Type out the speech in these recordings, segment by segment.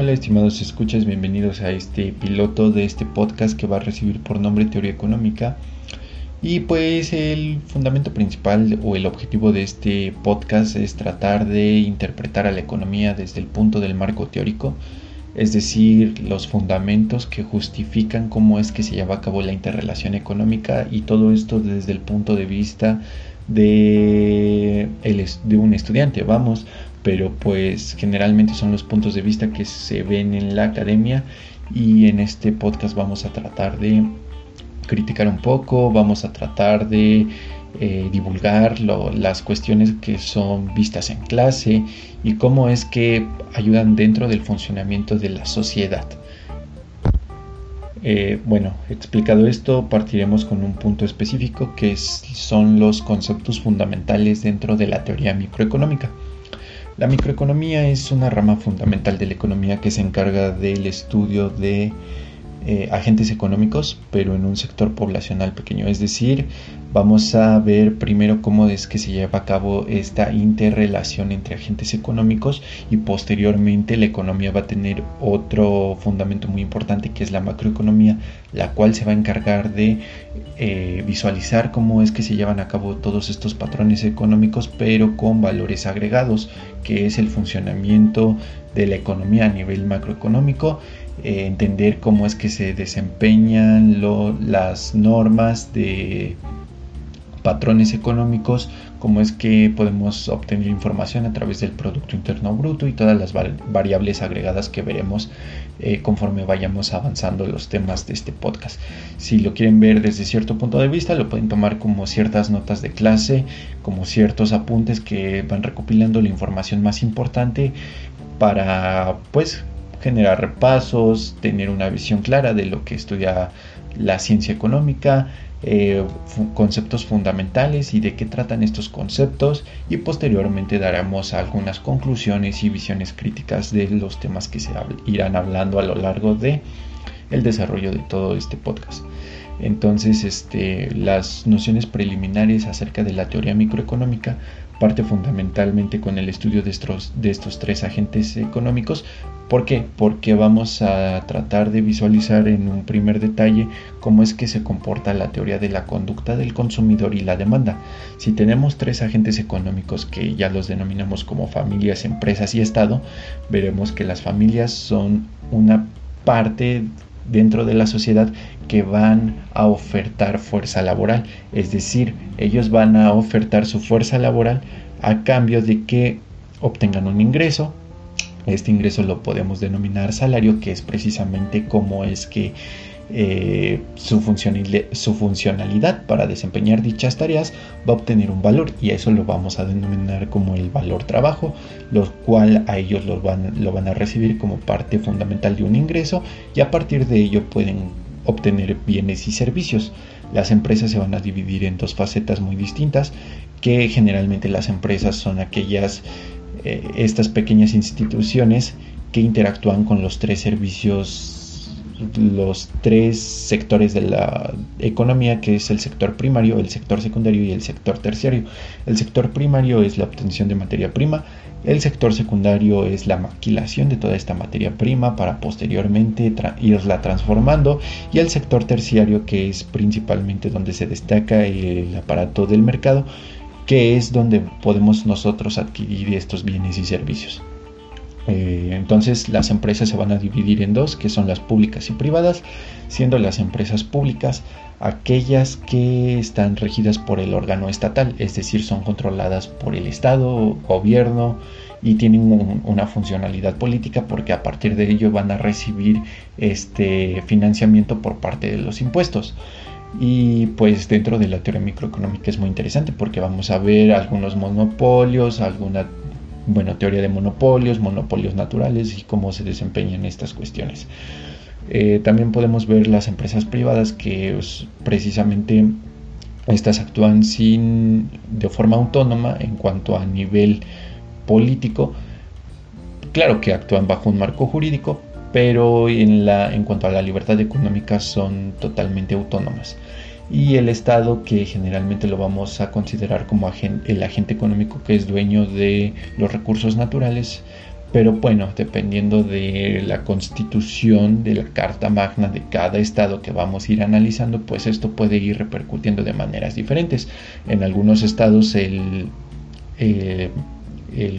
Hola estimados escuchas, bienvenidos a este piloto de este podcast que va a recibir por nombre Teoría Económica. Y pues el fundamento principal o el objetivo de este podcast es tratar de interpretar a la economía desde el punto del marco teórico, es decir, los fundamentos que justifican cómo es que se lleva a cabo la interrelación económica y todo esto desde el punto de vista de, de un estudiante, vamos, pero pues generalmente son los puntos de vista que se ven en la academia y en este podcast vamos a tratar de criticar un poco, vamos a tratar de eh, divulgar las cuestiones que son vistas en clase y cómo es que ayudan dentro del funcionamiento de la sociedad. Eh, bueno, explicado esto, partiremos con un punto específico que son los conceptos fundamentales dentro de la teoría microeconómica. La microeconomía es una rama fundamental de la economía que se encarga del estudio de eh, agentes económicos, pero en un sector poblacional pequeño. Es decir, vamos a ver primero cómo es que se lleva a cabo esta interrelación entre agentes económicos y posteriormente la economía va a tener otro fundamento muy importante que es la macroeconomía, la cual se va a encargar de eh, visualizar cómo es que se llevan a cabo todos estos patrones económicos, pero con valores agregados, que es el funcionamiento de la economía a nivel macroeconómico eh, entender cómo es que se desempeñan las normas de patrones económicos, cómo es que podemos obtener información a través del Producto Interno Bruto y todas las variables agregadas que veremos eh, conforme vayamos avanzando los temas de este podcast. Si lo quieren ver desde cierto punto de vista, lo pueden tomar como ciertas notas de clase, como ciertos apuntes que van recopilando la información más importante para pues generar repasos, tener una visión clara de lo que estudia la ciencia económica, eh, conceptos fundamentales y de qué tratan estos conceptos y posteriormente daremos algunas conclusiones y visiones críticas de los temas que se irán hablando a lo largo de el desarrollo de todo este podcast. Entonces, este, las nociones preliminares acerca de la teoría microeconómica parte fundamentalmente con el estudio de estos, de estos tres agentes económicos. ¿Por qué? Porque vamos a tratar de visualizar en un primer detalle cómo es que se comporta la teoría de la conducta del consumidor y la demanda. Si tenemos tres agentes económicos que ya los denominamos como familias, empresas y Estado, veremos que las familias son una parte dentro de la sociedad que van a ofertar fuerza laboral. Es decir, ellos van a ofertar su fuerza laboral a cambio de que obtengan un ingreso. Este ingreso lo podemos denominar salario, que es precisamente como es que eh, su, su, funcionalidad para desempeñar dichas tareas va a obtener un valor y eso lo vamos a denominar como el valor trabajo, lo cual a ellos lo van, lo van a recibir como parte fundamental de un ingreso y a partir de ello pueden obtener bienes y servicios. Las empresas se van a dividir en dos facetas muy distintas, que generalmente las empresas son aquellas, eh, estas pequeñas instituciones que interactúan con los tres servicios los tres sectores de la economía, que es el sector primario, el sector secundario y el sector terciario. El sector primario es la obtención de materia prima, el sector secundario es la maquilación de toda esta materia prima para posteriormente irla transformando y el sector terciario que es principalmente donde se destaca el aparato del mercado, que es donde podemos nosotros adquirir estos bienes y servicios. Eh, entonces las empresas se van a dividir en dos, que son las públicas y privadas, siendo las empresas públicas aquellas que están regidas por el órgano estatal, es decir, son controladas por el Estado, gobierno y tienen una funcionalidad política porque a partir de ello van a recibir este financiamiento por parte de los impuestos. Y pues dentro de la teoría microeconómica es muy interesante porque vamos a ver algunos monopolios, alguna bueno, teoría de monopolios, monopolios naturales y cómo se desempeñan estas cuestiones. Eh, también podemos ver las empresas privadas que pues, precisamente estas actúan sin, de forma autónoma en cuanto a nivel político. Claro que actúan bajo un marco jurídico, pero en, la, en cuanto a la libertad económica son totalmente autónomas y el Estado que generalmente lo vamos a considerar como el agente económico que es dueño de los recursos naturales Pero bueno, dependiendo de la constitución, de la Carta Magna de cada estado que vamos a ir analizando, pues esto puede ir repercutiendo de maneras diferentes. En algunos estados el, eh,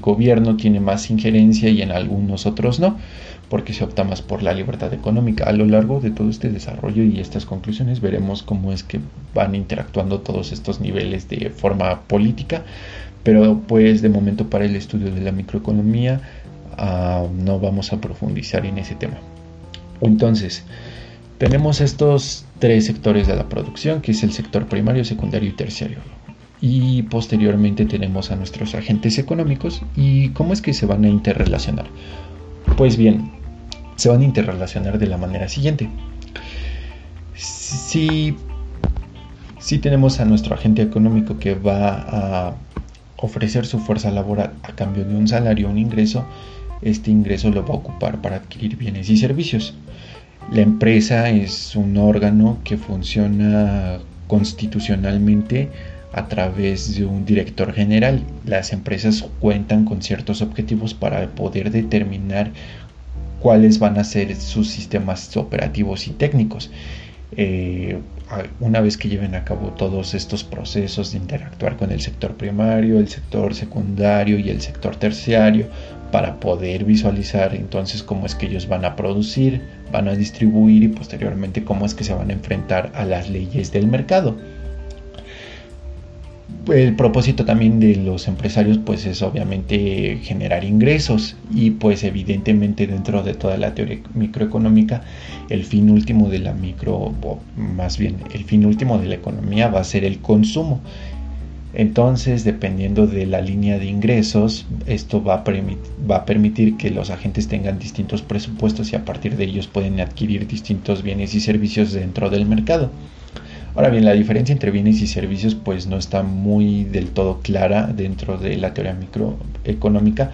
gobierno tiene más injerencia y en algunos otros no, porque se opta más por la libertad económica. A lo largo de todo este desarrollo y estas conclusiones veremos cómo es que van interactuando todos estos niveles de forma política, pero pues de momento para el estudio de la microeconomía ah, no vamos a profundizar en ese tema. Entonces, tenemos estos tres sectores de la producción, que es el sector primario, secundario y terciario y posteriormente tenemos a nuestros agentes económicos y cómo es que se van a interrelacionar. Pues bien, se van a interrelacionar de la manera siguiente. Si, si tenemos a nuestro agente económico que va a ofrecer su fuerza laboral a cambio de un salario, un ingreso, este ingreso lo va a ocupar para adquirir bienes y servicios. La empresa es un órgano que funciona constitucionalmente a través de un director general. Las empresas cuentan con ciertos objetivos para poder determinar cuáles van a ser sus sistemas operativos y técnicos. Eh, una vez que lleven a cabo todos estos procesos de interactuar con el sector primario, el sector secundario y el sector terciario para poder visualizar entonces cómo es que ellos van a producir, van a distribuir y posteriormente cómo es que se van a enfrentar a las leyes del mercado el propósito también de los empresarios pues es obviamente generar ingresos y pues evidentemente dentro de toda la teoría microeconómica el fin último de la micro o más bien el fin último de la economía va a ser el consumo. Entonces dependiendo de la línea de ingresos esto va a, va a permitir que los agentes tengan distintos presupuestos y a partir de ellos pueden adquirir distintos bienes y servicios dentro del mercado Ahora bien, la diferencia entre bienes y servicios pues no está muy del todo clara dentro de la teoría microeconómica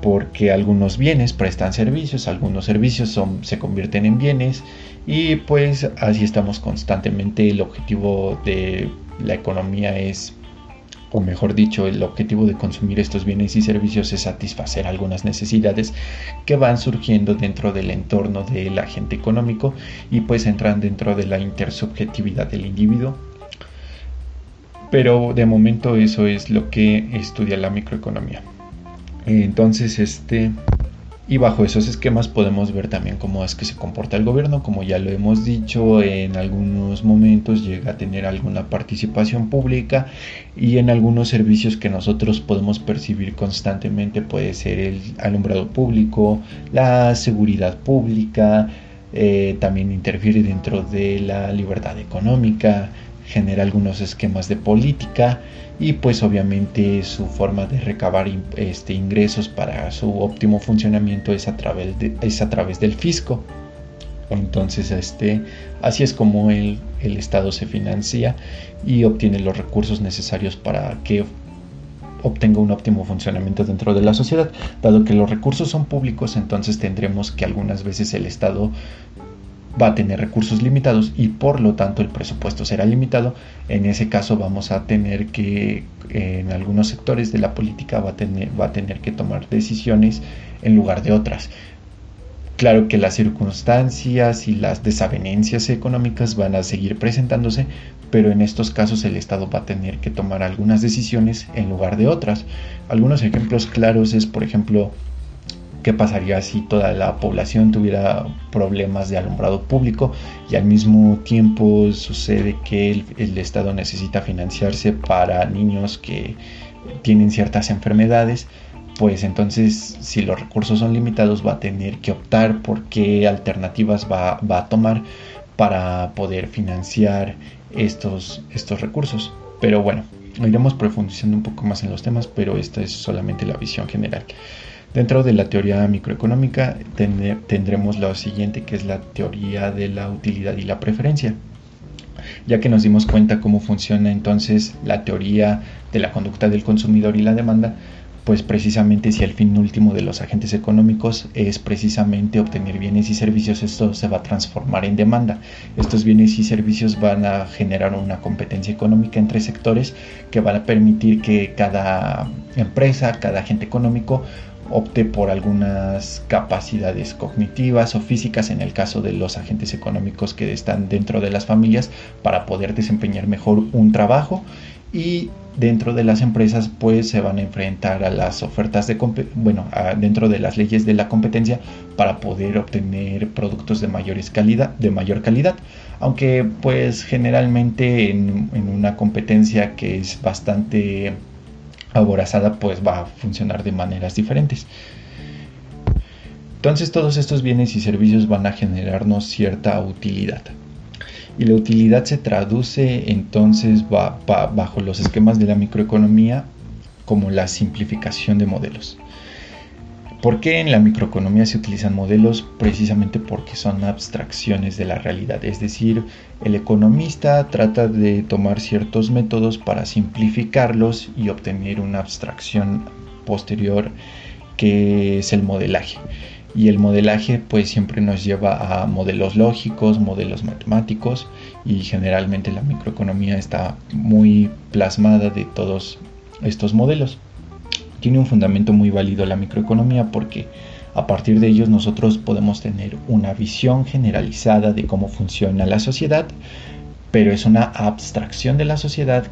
porque algunos bienes prestan servicios, algunos servicios se convierten en bienes y pues así estamos constantemente. El objetivo de la economía es o mejor dicho, el objetivo de consumir estos bienes y servicios es satisfacer algunas necesidades que van surgiendo dentro del entorno del agente económico y pues entran dentro de la intersubjetividad del individuo. Pero de momento eso es lo que estudia la microeconomía. Entonces, este y bajo esos esquemas podemos ver también cómo es que se comporta el gobierno, como ya lo hemos dicho, en algunos momentos llega a tener alguna participación pública y en algunos servicios que nosotros podemos percibir constantemente puede ser el alumbrado público, la seguridad pública, eh, también interfiere dentro de la libertad económica, genera algunos esquemas de política y pues obviamente su forma de recabar este, ingresos para su óptimo funcionamiento es a través, de, es a través del fisco. Entonces, este, así es como el, el Estado se financia y obtiene los recursos necesarios para que obtenga un óptimo funcionamiento dentro de la sociedad. Dado que los recursos son públicos, entonces tendremos que algunas veces el Estado va a tener recursos limitados y por lo tanto el presupuesto será limitado. En ese caso vamos a tener que, en algunos sectores de la política va a tener, va a tener que tomar decisiones en lugar de otras. Claro que las circunstancias y las desavenencias económicas van a seguir presentándose, pero en estos casos el Estado va a tener que tomar algunas decisiones en lugar de otras. Algunos ejemplos claros es, por ejemplo, qué pasaría si toda la población tuviera problemas de alumbrado público y al mismo tiempo sucede que el, Estado necesita financiarse para niños que tienen ciertas enfermedades pues entonces si los recursos son limitados va a tener que optar por qué alternativas va, va a tomar para poder financiar estos, estos recursos. Pero bueno, iremos profundizando un poco más en los temas, pero esta es solamente la visión general. Dentro de la teoría microeconómica tendremos lo siguiente que es la teoría de la utilidad y la preferencia. Ya que nos dimos cuenta cómo funciona entonces la teoría de la conducta del consumidor y la demanda, pues precisamente si el fin último de los agentes económicos es precisamente obtener bienes y servicios, esto se va a transformar en demanda. Estos bienes y servicios van a generar una competencia económica entre sectores que van a permitir que cada empresa, cada agente económico opte por algunas capacidades cognitivas o físicas en el caso de los agentes económicos que están dentro de las familias para poder desempeñar mejor un trabajo. Y dentro de las empresas pues se van a enfrentar a las ofertas de bueno dentro de las leyes de la competencia para poder obtener productos de mayores calidad de mayor calidad. Aunque pues generalmente en, en una competencia que es bastante aborazada pues va a funcionar de maneras diferentes entonces todos estos bienes y servicios van a generarnos cierta utilidad y la utilidad se traduce entonces bajo los esquemas de la microeconomía como la simplificación de modelos. ¿Por qué en la microeconomía se utilizan modelos? Precisamente porque son abstracciones de la realidad. Es decir, el economista trata de tomar ciertos métodos para simplificarlos y obtener una abstracción posterior que es el modelaje y el modelaje pues siempre nos lleva a modelos lógicos, modelos matemáticos y generalmente la microeconomía está muy plasmada de todos estos modelos. Tiene un fundamento muy válido la microeconomía porque a partir de ellos nosotros podemos tener una visión generalizada de cómo funciona la sociedad, pero es una abstracción de la sociedad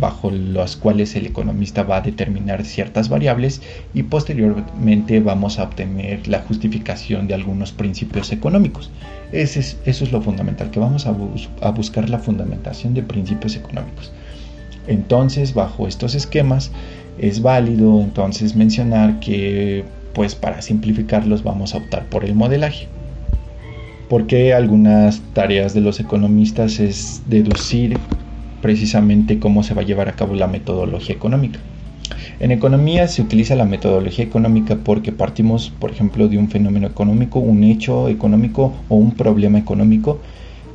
bajo las cuales el economista va a determinar ciertas variables y posteriormente vamos a obtener la justificación de algunos principios económicos. Ese es, eso es lo fundamental, que vamos a, a buscar la fundamentación de principios económicos. Entonces, bajo estos esquemas, es válido entonces mencionar que, pues para simplificarlos, vamos a optar por el modelaje porque algunas tareas de los economistas es deducir precisamente cómo se va a llevar a cabo la metodología económica. En economía se utiliza la metodología económica porque partimos, por ejemplo, de un fenómeno económico, un hecho económico o un problema económico,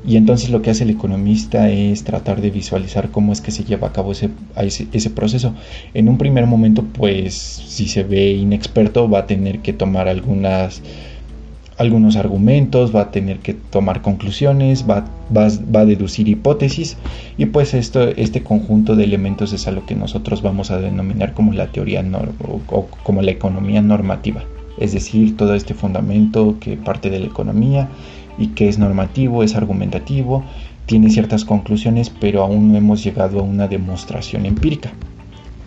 y entonces lo que hace el economista es tratar de visualizar cómo es que se lleva a cabo ese, ese, proceso. En un primer momento, pues si se ve inexperto, va a tener que tomar algunas algunos argumentos, va a tener que tomar conclusiones, va, va, a deducir hipótesis y pues esto, este conjunto de elementos es a lo que nosotros vamos a denominar como la teoría o, como la economía normativa. Es decir, todo este fundamento que parte de la economía y que es normativo, es argumentativo, tiene ciertas conclusiones, pero aún no hemos llegado a una demostración empírica.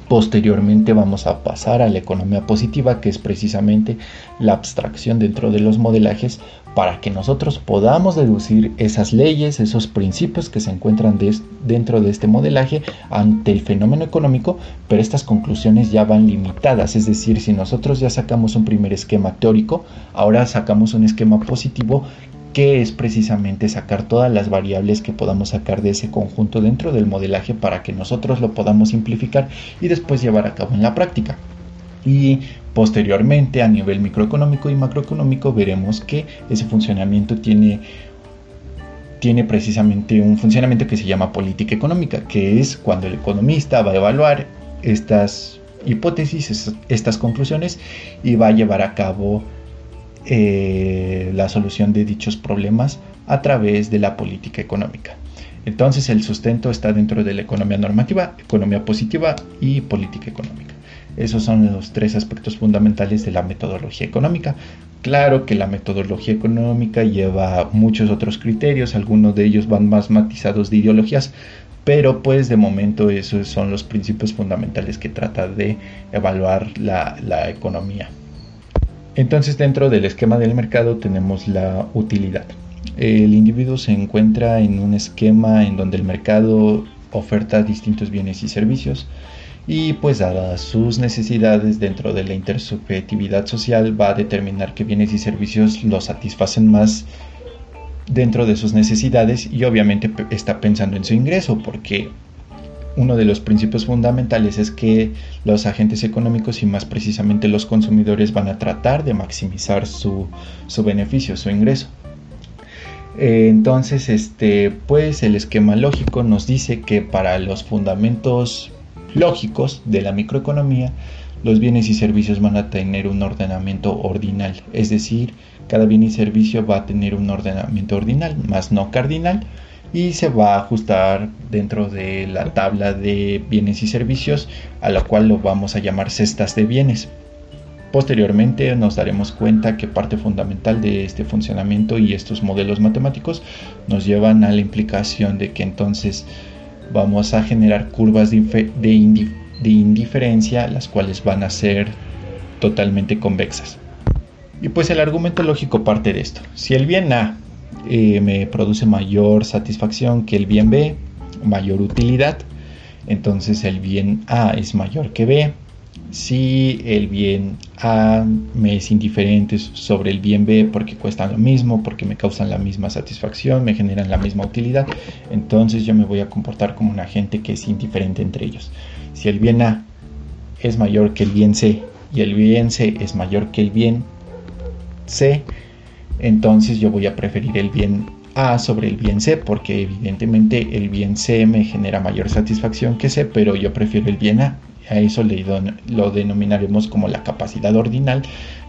Posteriormente vamos a pasar a la economía positiva, que es precisamente la abstracción dentro de los modelajes para que nosotros podamos deducir esas leyes, esos principios que se encuentran dentro de este modelaje ante el fenómeno económico, pero estas conclusiones ya van limitadas, es decir, si nosotros ya sacamos un primer esquema teórico, ahora sacamos un esquema positivo que es precisamente sacar todas las variables que podamos sacar de ese conjunto dentro del modelaje para que nosotros lo podamos simplificar y después llevar a cabo en la práctica. Y posteriormente a nivel microeconómico y macroeconómico veremos que ese funcionamiento tiene tiene precisamente un funcionamiento que se llama política económica, que es cuando el economista va a evaluar estas hipótesis, estas conclusiones y va a llevar a cabo eh, la solución de dichos problemas a través de la política económica. Entonces el sustento está dentro de la economía normativa, economía positiva y política económica. Esos son los tres aspectos fundamentales de la metodología económica. Claro que la metodología económica lleva muchos otros criterios, algunos de ellos van más matizados de ideologías, pero pues de momento esos son los principios fundamentales que trata de evaluar la, la economía. Entonces dentro del esquema del mercado tenemos la utilidad. El individuo se encuentra en un esquema en donde el mercado oferta distintos bienes y servicios y pues dadas sus necesidades dentro de la intersubjetividad social va a determinar qué bienes y servicios lo satisfacen más dentro de sus necesidades y obviamente está pensando en su ingreso porque uno de los principios fundamentales es que los agentes económicos y más precisamente los consumidores van a tratar de maximizar su, beneficio, su ingreso. Eh, entonces, este, pues el esquema lógico nos dice que para los fundamentos lógicos de la microeconomía, los bienes y servicios van a tener un ordenamiento ordinal, es decir, cada bien y servicio va a tener un ordenamiento ordinal, más no cardinal, y se va a ajustar dentro de la tabla de bienes y servicios a la cual lo vamos a llamar cestas de bienes. Posteriormente nos daremos cuenta que parte fundamental de este funcionamiento y estos modelos matemáticos nos llevan a la implicación de que entonces vamos a generar curvas de, indiferencia las cuales van a ser totalmente convexas. Y pues el argumento lógico parte de esto. Si el bien A eh, me produce mayor satisfacción que el bien B, mayor utilidad, entonces el bien A es mayor que B, si el bien A me es indiferente sobre el bien B porque cuestan lo mismo, porque me causan la misma satisfacción, me generan la misma utilidad, entonces yo me voy a comportar como un agente que es indiferente entre ellos. Si el bien A es mayor que el bien C y el bien C es mayor que el bien C, entonces yo voy a preferir el bien A sobre el bien C porque evidentemente el bien C me genera mayor satisfacción que C, pero yo prefiero el bien A a eso lo denominaremos como la capacidad ordinal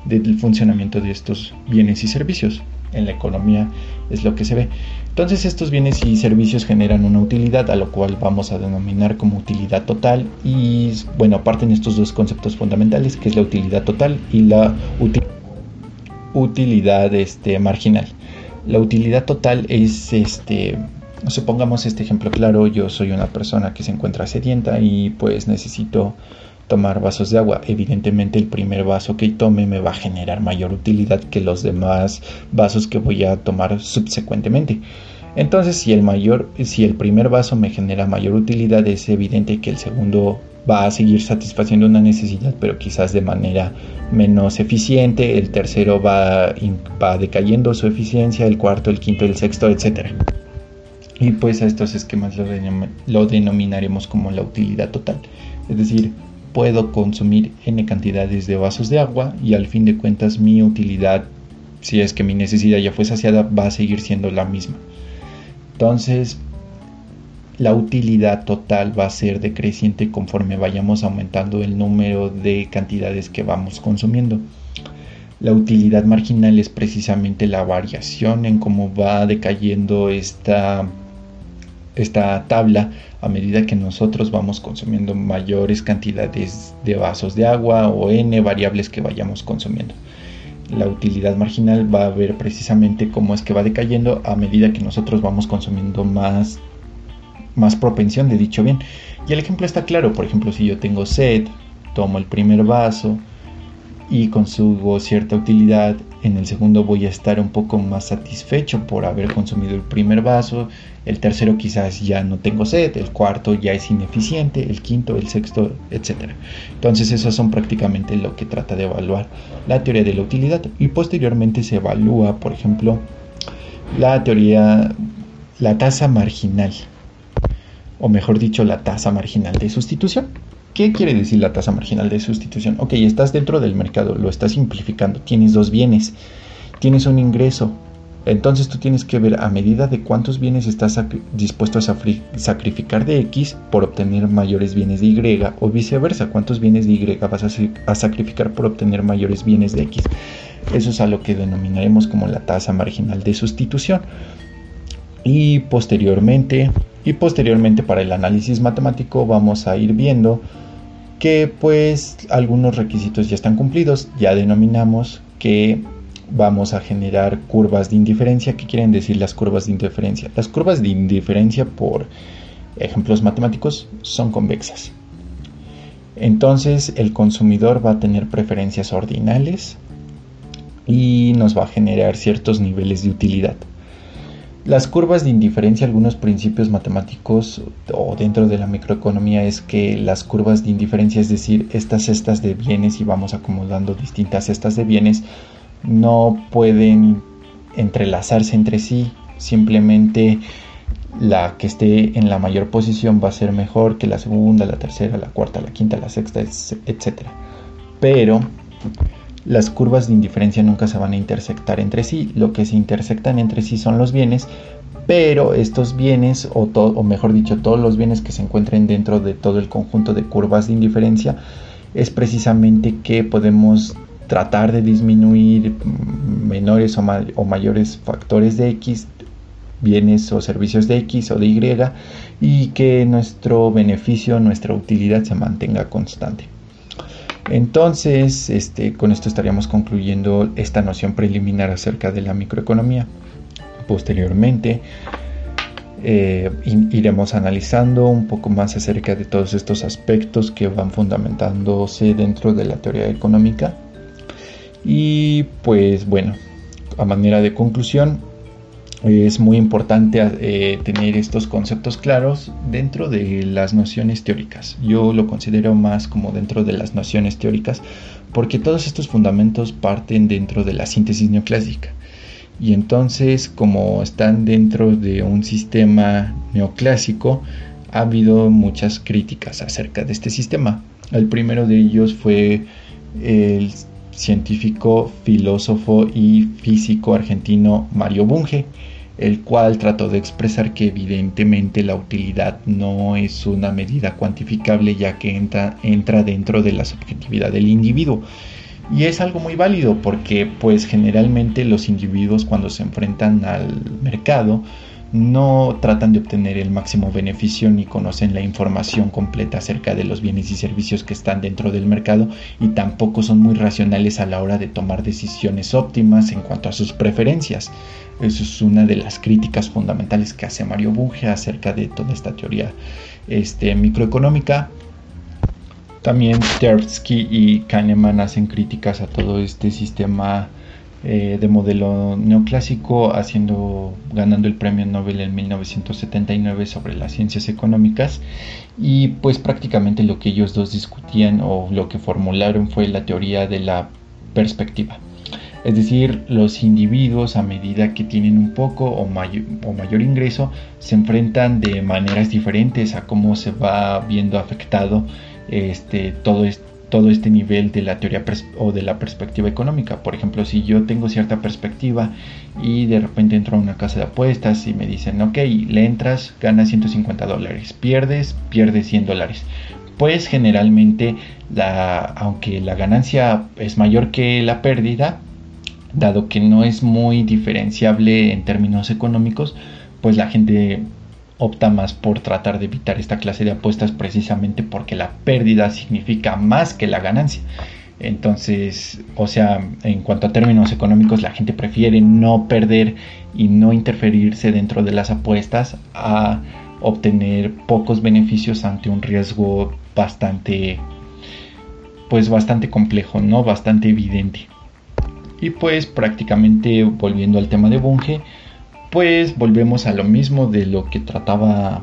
del funcionamiento de estos bienes y servicios. En la economía es lo que se ve. Entonces estos bienes y servicios generan una utilidad a lo cual vamos a denominar como utilidad total y bueno, parten estos dos conceptos fundamentales que es la utilidad total y la utilidad este, marginal. La utilidad total es este Supongamos este ejemplo claro, yo soy una persona que se encuentra sedienta y pues necesito tomar vasos de agua. Evidentemente el primer vaso que tome me va a generar mayor utilidad que los demás vasos que voy a tomar subsecuentemente. Entonces, si el mayor, si el primer vaso me genera mayor utilidad, es evidente que el segundo va a seguir satisfaciendo una necesidad, pero quizás de manera menos eficiente. El tercero va, va decayendo su eficiencia, el cuarto, el quinto, el sexto, etcétera. Y pues a estos esquemas lo, denominaremos como la utilidad total. Es decir, puedo consumir n cantidades de vasos de agua y al fin de cuentas mi utilidad, si es que mi necesidad ya fue saciada, va a seguir siendo la misma. Entonces, la utilidad total va a ser decreciente conforme vayamos aumentando el número de cantidades que vamos consumiendo. La utilidad marginal es precisamente la variación en cómo va decayendo esta esta tabla a medida que nosotros vamos consumiendo mayores cantidades de vasos de agua o n variables que vayamos consumiendo. La utilidad marginal va a ver precisamente cómo es que va decayendo a medida que nosotros vamos consumiendo más, más propensión de dicho bien. Y el ejemplo está claro, por ejemplo, si yo tengo sed, tomo el primer vaso y consumo cierta utilidad, en el segundo voy a estar un poco más satisfecho por haber consumido el primer vaso, el tercero quizás ya no tengo sed, el cuarto ya es ineficiente, el quinto, el sexto, etc. Entonces esos son prácticamente lo que trata de evaluar la teoría de la utilidad y posteriormente se evalúa, por ejemplo, la teoría, la tasa marginal, o mejor dicho, la tasa marginal de sustitución. ¿Qué quiere decir la tasa marginal de sustitución? Ok, estás dentro del mercado, lo estás simplificando, tienes dos bienes, tienes un ingreso, entonces tú tienes que ver a medida de cuántos bienes estás dispuesto a sacrificar de X por obtener mayores bienes de Y o viceversa, cuántos bienes de Y vas a, sacrificar por obtener mayores bienes de X. Eso es a lo que denominaremos como la tasa marginal de sustitución. Y posteriormente, y posteriormente para el análisis matemático vamos a ir viendo que pues algunos requisitos ya están cumplidos, ya denominamos que vamos a generar curvas de indiferencia. ¿Qué quieren decir las curvas de indiferencia? Las curvas de indiferencia por ejemplos matemáticos son convexas. Entonces el consumidor va a tener preferencias ordinales y nos va a generar ciertos niveles de utilidad. Las curvas de indiferencia, algunos principios matemáticos o dentro de la microeconomía es que las curvas de indiferencia, es decir, estas cestas de bienes y vamos acumulando distintas cestas de bienes, no pueden entrelazarse entre sí, simplemente la que esté en la mayor posición va a ser mejor que la segunda, la tercera, la cuarta, la quinta, la sexta, etc. Pero las curvas de indiferencia nunca se van a intersectar entre sí. Lo que se intersectan entre sí son los bienes, pero estos bienes, o, o mejor dicho, todos los bienes que se encuentren dentro de todo el conjunto de curvas de indiferencia, es precisamente que podemos tratar de disminuir menores o, mayores factores de X, bienes o servicios de X o de Y, y que nuestro beneficio, nuestra utilidad se mantenga constante. Entonces, este, con esto estaríamos concluyendo esta noción preliminar acerca de la microeconomía. Posteriormente, eh, iremos analizando un poco más acerca de todos estos aspectos que van fundamentándose dentro de la teoría económica. Y pues bueno, a manera de conclusión, es muy importante eh, tener estos conceptos claros dentro de las nociones teóricas. Yo lo considero más como dentro de las nociones teóricas porque todos estos fundamentos parten dentro de la síntesis neoclásica. Y entonces, como están dentro de un sistema neoclásico, ha habido muchas críticas acerca de este sistema. El primero de ellos fue el científico, filósofo y físico argentino Mario Bunge, el cual trató de expresar que evidentemente la utilidad no es una medida cuantificable ya que entra, dentro de la subjetividad del individuo. Y es algo muy válido porque pues generalmente los individuos cuando se enfrentan al mercado no tratan de obtener el máximo beneficio ni conocen la información completa acerca de los bienes y servicios que están dentro del mercado y tampoco son muy racionales a la hora de tomar decisiones óptimas en cuanto a sus preferencias. Eso es una de las críticas fundamentales que hace Mario Bunge acerca de toda esta teoría este, microeconómica. También Tversky y Kahneman hacen críticas a todo este sistema eh, de modelo neoclásico, haciendo, ganando el premio Nobel en 1979 sobre las ciencias económicas. Y pues prácticamente lo que ellos dos discutían o lo que formularon fue la teoría de la perspectiva. Es decir, los individuos a medida que tienen un poco o, mayor ingreso se enfrentan de maneras diferentes a cómo se va viendo afectado este, todo, este, todo este nivel de la teoría o de la perspectiva económica. Por ejemplo, si yo tengo cierta perspectiva y de repente entro a una casa de apuestas y me dicen, ok, le entras, ganas 150 dólares, pierdes, pierdes 100 dólares. Pues generalmente, la, aunque la ganancia es mayor que la pérdida, dado que no es muy diferenciable en términos económicos, pues la gente opta más por tratar de evitar esta clase de apuestas precisamente porque la pérdida significa más que la ganancia. Entonces, o sea, en cuanto a términos económicos, la gente prefiere no perder y no interferirse dentro de las apuestas a obtener pocos beneficios ante un riesgo bastante, pues bastante complejo, ¿no? Bastante evidente. Y pues prácticamente volviendo al tema de Bunge, pues volvemos a lo mismo de lo que trataba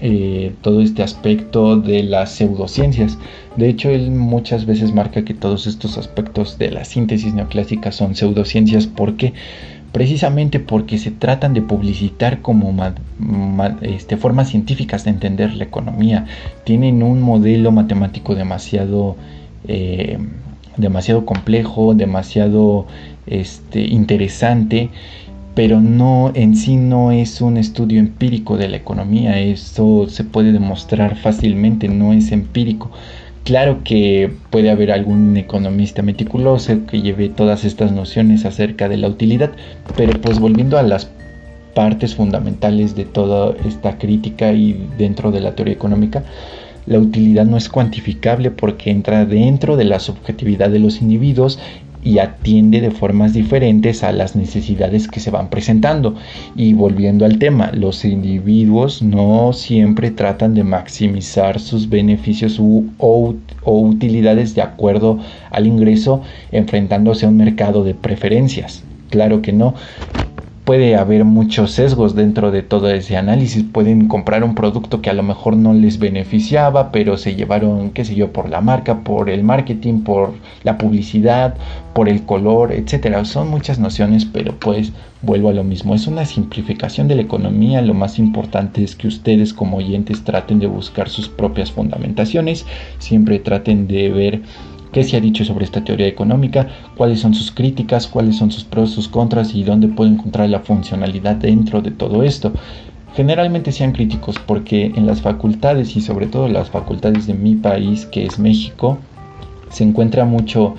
eh, todo este aspecto de las pseudociencias. De hecho, él muchas veces marca que todos estos aspectos de la síntesis neoclásica son pseudociencias porque precisamente porque se tratan de publicitar como este, formas científicas de entender la economía. Tienen un modelo matemático demasiado, eh, demasiado complejo, demasiado este, interesante pero no en sí no es un estudio empírico de la economía, eso se puede demostrar fácilmente, no es empírico. Claro que puede haber algún economista meticuloso que lleve todas estas nociones acerca de la utilidad, pero pues volviendo a las partes fundamentales de toda esta crítica y dentro de la teoría económica, la utilidad no es cuantificable porque entra dentro de la subjetividad de los individuos y atiende de formas diferentes a las necesidades que se van presentando. Y volviendo al tema, los individuos no siempre tratan de maximizar sus beneficios o, utilidades de acuerdo al ingreso enfrentándose a un mercado de preferencias. Claro que no puede haber muchos sesgos dentro de todo ese análisis. Pueden comprar un producto que a lo mejor no les beneficiaba, pero se llevaron, qué sé yo, por la marca, por el marketing, por la publicidad, por el color, etcétera. Son muchas nociones, pero pues vuelvo a lo mismo. Es una simplificación de la economía. Lo más importante es que ustedes como oyentes traten de buscar sus propias fundamentaciones. Siempre traten de ver qué se ha dicho sobre esta teoría económica, cuáles son sus críticas, cuáles son sus pros, sus contras y dónde puede encontrar la funcionalidad dentro de todo esto. Generalmente sean críticos porque en las facultades y sobre todo las facultades de mi país, que es México, se encuentra mucho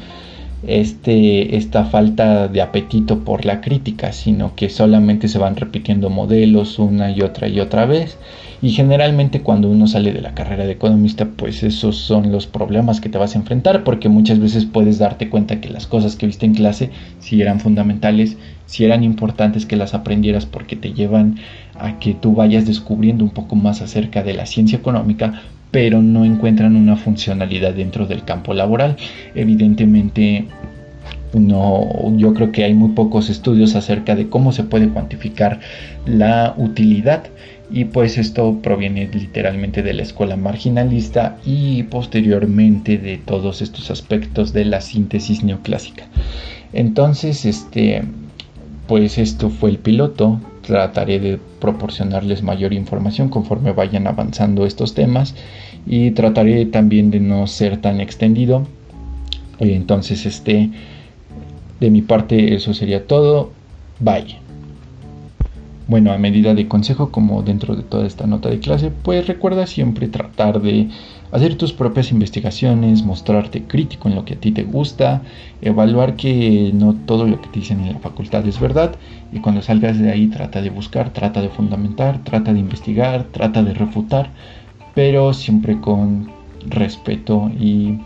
este, esta falta de apetito por la crítica, sino que solamente se van repitiendo modelos una y otra y otra vez Y generalmente cuando uno sale de la carrera de economista, pues esos son los problemas que te vas a enfrentar, porque muchas veces puedes darte cuenta que las cosas que viste en clase si eran fundamentales, si eran importantes que las aprendieras porque te llevan a que tú vayas descubriendo un poco más acerca de la ciencia económica, pero no encuentran una funcionalidad dentro del campo laboral. Evidentemente no, yo creo que hay muy pocos estudios acerca de cómo se puede cuantificar la utilidad y pues esto proviene literalmente de la escuela marginalista y posteriormente de todos estos aspectos de la síntesis neoclásica. Entonces, este, pues esto fue el piloto. Trataré de proporcionarles mayor información conforme vayan avanzando estos temas y trataré también de no ser tan extendido. Entonces, este de mi parte eso sería todo. Bye. Bueno, a medida de consejo, como dentro de toda esta nota de clase, pues recuerda siempre tratar de hacer tus propias investigaciones, mostrarte crítico en lo que a ti te gusta, evaluar que no todo lo que te dicen en la facultad es verdad y cuando salgas de ahí trata de buscar, trata de fundamentar, trata de investigar, trata de refutar, pero siempre con respeto y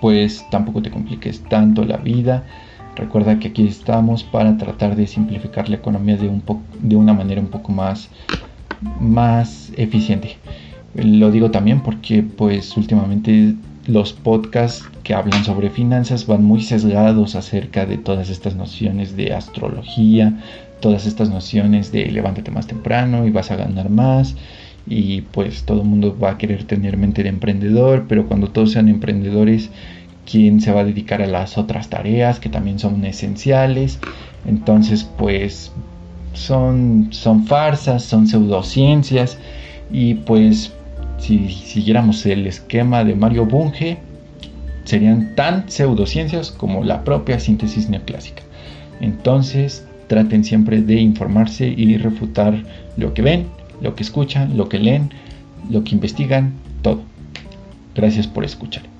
pues tampoco te compliques tanto la vida. Recuerda que aquí estamos para tratar de simplificar la economía de, un de una manera un poco más, más eficiente. Lo digo también porque pues últimamente los podcasts que hablan sobre finanzas van muy sesgados acerca de todas estas nociones de astrología, todas estas nociones de levántate más temprano y vas a ganar más y pues todo el mundo va a querer tener mente de emprendedor, pero cuando todos sean emprendedores, ¿quién se va a dedicar a las otras tareas que también son esenciales? Entonces, pues son, son farsas, son pseudociencias y pues si siguiéramos el esquema de Mario Bunge, serían tan pseudociencias como la propia síntesis neoclásica. Entonces, traten siempre de informarse y refutar lo que ven lo que escuchan, lo que leen, lo que investigan, todo. Gracias por escuchar.